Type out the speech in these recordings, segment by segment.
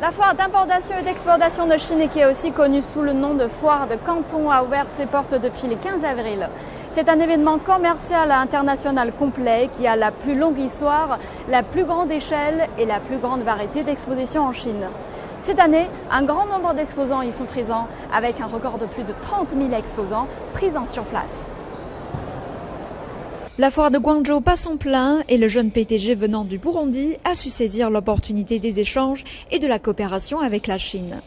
La foire d'importation et d'exportation de Chine, qui est aussi connue sous le nom de foire de Canton, a ouvert ses portes depuis le 15 avril. C'est un événement commercial international complet qui a la plus longue histoire, la plus grande échelle et la plus grande variété d'expositions en Chine. Cette année, un grand nombre d'exposants y sont présents, avec un record de plus de 30 000 exposants présents sur place. La foire de Guangzhou passe en plein et le jeune PTG venant du Burundi a su saisir l'opportunité des échanges et de la coopération avec la Chine.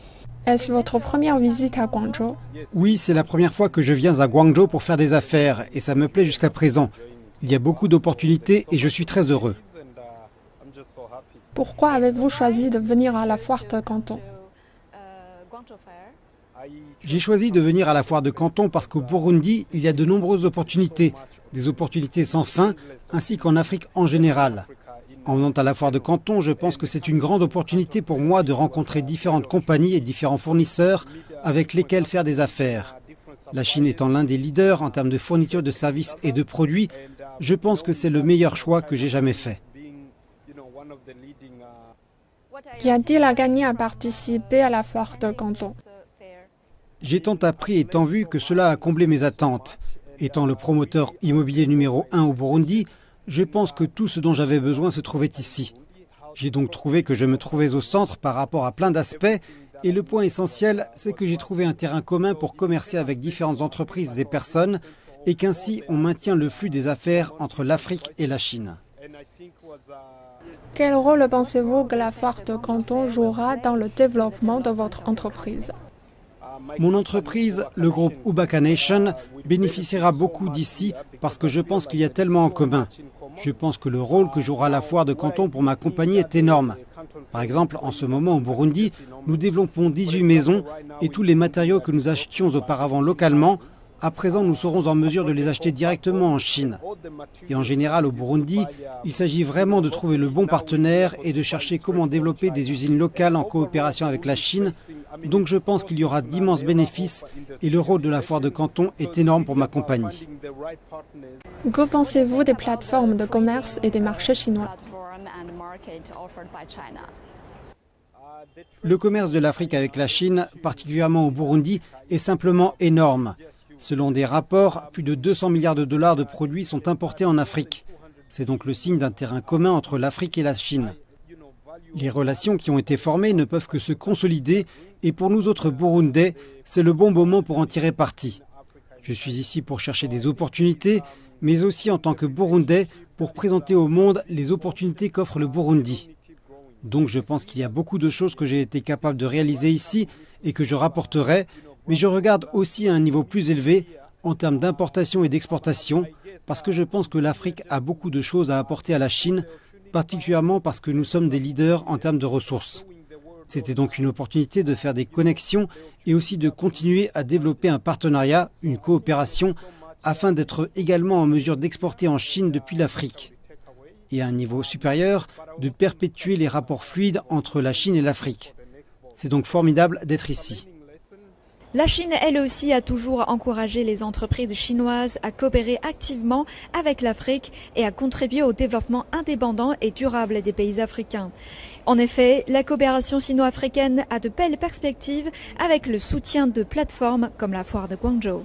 Est-ce votre première visite à Guangzhou? Oui, c'est la première fois que je viens à Guangzhou pour faire des affaires et ça me plaît jusqu'à présent. Il y a beaucoup d'opportunités et je suis très heureux. Pourquoi avez-vous choisi de venir à la foire de Canton? J'ai choisi de venir à la foire de Canton parce qu'au Burundi, il y a de nombreuses opportunités, des opportunités sans fin, ainsi qu'en Afrique en général. En venant à la foire de Canton, je pense que c'est une grande opportunité pour moi de rencontrer différentes compagnies et différents fournisseurs avec lesquels faire des affaires. La Chine étant l'un des leaders en termes de fourniture de services et de produits, je pense que c'est le meilleur choix que j'ai jamais fait. Qu'y a-t-il à gagner à participer à la foire de Canton? J'ai tant appris et tant vu que cela a comblé mes attentes. Étant le promoteur immobilier numéro un au Burundi, je pense que tout ce dont j'avais besoin se trouvait ici. J'ai donc trouvé que je me trouvais au centre par rapport à plein d'aspects et le point essentiel, c'est que j'ai trouvé un terrain commun pour commercer avec différentes entreprises et personnes et qu'ainsi on maintient le flux des affaires entre l'Afrique et la Chine. Quel rôle pensez-vous que la foire de Canton jouera dans le développement de votre entreprise? Mon entreprise, le groupe Ubaka Nation, bénéficiera beaucoup d'ici parce que je pense qu'il y a tellement en commun. Je pense que le rôle que jouera la foire de Canton pour ma compagnie est énorme. Par exemple, en ce moment au Burundi, nous développons 18 maisons et tous les matériaux que nous achetions auparavant localement à présent, nous serons en mesure de les acheter directement en Chine. Et en général, au Burundi, il s'agit vraiment de trouver le bon partenaire et de chercher comment développer des usines locales en coopération avec la Chine. Donc je pense qu'il y aura d'immenses bénéfices et le rôle de la foire de Canton est énorme pour ma compagnie. Que pensez-vous des plateformes de commerce et des marchés chinois? Le commerce de l'Afrique avec la Chine, particulièrement au Burundi, est simplement énorme. Selon des rapports, plus de 200 milliards de dollars de produits sont importés en Afrique. C'est donc le signe d'un terrain commun entre l'Afrique et la Chine. Les relations qui ont été formées ne peuvent que se consolider et pour nous autres Burundais, c'est le bon moment pour en tirer parti. Je suis ici pour chercher des opportunités, mais aussi en tant que Burundais pour présenter au monde les opportunités qu'offre le Burundi. Donc je pense qu'il y a beaucoup de choses que j'ai été capable de réaliser ici et que je rapporterai, mais je regarde aussi à un niveau plus élevé en termes d'importation et d'exportation, parce que je pense que l'Afrique a beaucoup de choses à apporter à la Chine, particulièrement parce que nous sommes des leaders en termes de ressources. C'était donc une opportunité de faire des connexions et aussi de continuer à développer un partenariat, une coopération, afin d'être également en mesure d'exporter en Chine depuis l'Afrique. Et à un niveau supérieur, de perpétuer les rapports fluides entre la Chine et l'Afrique. C'est donc formidable d'être ici. La Chine, elle aussi, a toujours encouragé les entreprises chinoises à coopérer activement avec l'Afrique et à contribuer au développement indépendant et durable des pays africains. En effet, la coopération sino-africaine a de belles perspectives avec le soutien de plateformes comme la foire de Guangzhou.